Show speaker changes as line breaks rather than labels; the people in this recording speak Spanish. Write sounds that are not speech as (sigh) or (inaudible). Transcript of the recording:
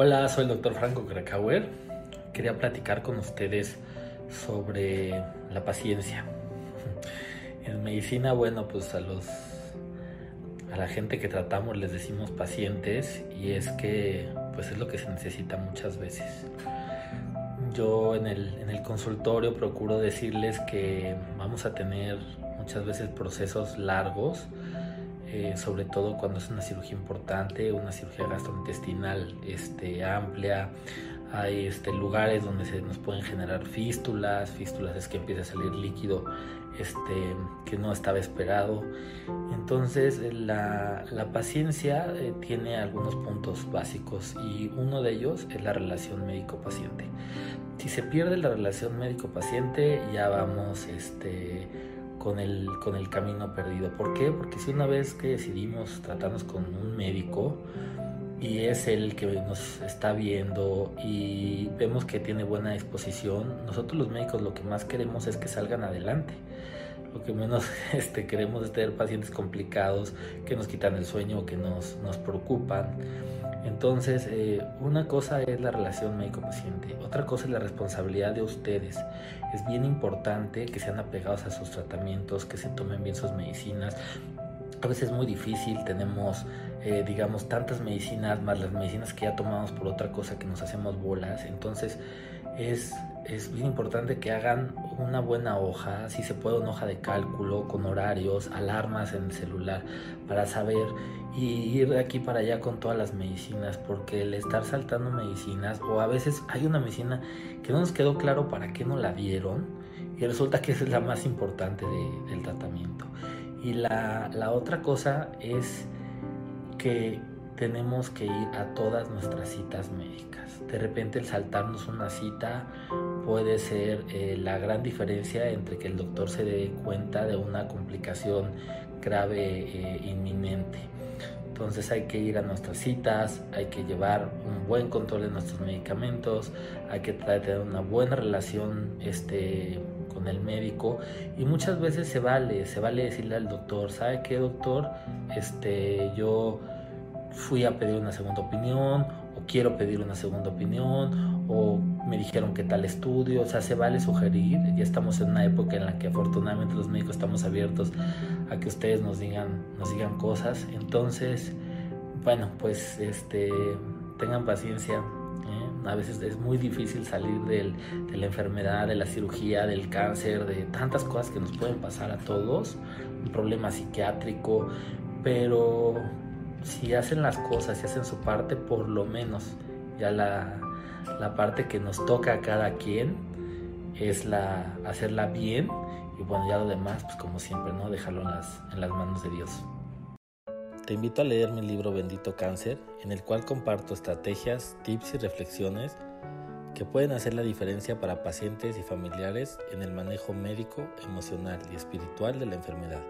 Hola, soy el doctor Franco Krakauer. Quería platicar con ustedes sobre la paciencia. (laughs) En medicina, bueno, pues a los a la gente que tratamos les decimos pacientes y es que pues es lo que se necesita muchas veces. Yo en el, en el consultorio procuro decirles que vamos a tener muchas veces procesos largos eh, sobre todo cuando es una cirugía importante, una cirugía gastrointestinal este, amplia. Hay este, lugares donde se nos pueden generar fístulas, fístulas es que empieza a salir líquido este, que no estaba esperado. Entonces la, la paciencia eh, tiene algunos puntos básicos y uno de ellos es la relación médico-paciente. Si se pierde la relación médico-paciente ya vamos este, con el, con el camino perdido. ¿Por qué? Porque si una vez que decidimos tratarnos con un médico y es el que nos está viendo y vemos que tiene buena disposición, nosotros los médicos lo que más queremos es que salgan adelante. Lo que menos (laughs) este, queremos es tener pacientes complicados que nos quitan el sueño o que nos, nos preocupan. Entonces, eh, una cosa es la relación médico-paciente, otra cosa es la responsabilidad de ustedes. Es bien importante que sean apegados a sus tratamientos, que se tomen bien sus medicinas. A veces es muy difícil, tenemos, eh, digamos, tantas medicinas, más las medicinas que ya tomamos por otra cosa que nos hacemos bolas. Entonces, es, es bien importante que hagan una buena hoja, si se puede una hoja de cálculo con horarios, alarmas en el celular para saber y ir de aquí para allá con todas las medicinas, porque el estar saltando medicinas o a veces hay una medicina que no nos quedó claro para qué no la dieron y resulta que esa es la más importante del tratamiento. Y la, la otra cosa es que tenemos que ir a todas nuestras citas médicas. De repente el saltarnos una cita puede ser eh, la gran diferencia entre que el doctor se dé cuenta de una complicación grave e inminente. Entonces hay que ir a nuestras citas, hay que llevar un buen control de nuestros medicamentos, hay que tener una buena relación este, con el médico y muchas veces se vale, se vale decirle al doctor, ¿sabe qué doctor? Este, yo fui a pedir una segunda opinión o quiero pedir una segunda opinión o me dijeron que tal estudio, o sea, se vale sugerir, ya estamos en una época en la que afortunadamente los médicos estamos abiertos a que ustedes nos digan, nos digan cosas, entonces, bueno, pues este, tengan paciencia, ¿eh? a veces es muy difícil salir de la enfermedad, de la cirugía, del cáncer, de tantas cosas que nos pueden pasar a todos, un problema psiquiátrico, pero si hacen las cosas, si hacen su parte, por lo menos ya la, parte que nos toca a cada quien es la hacerla bien y bueno, ya lo demás, pues como siempre, ¿no? Dejarlo en las, en las manos de Dios. Te invito a leer mi libro Bendito Cáncer, en el cual comparto estrategias, tips y reflexiones que pueden hacer la diferencia para pacientes y familiares en el manejo médico, emocional y espiritual de la enfermedad.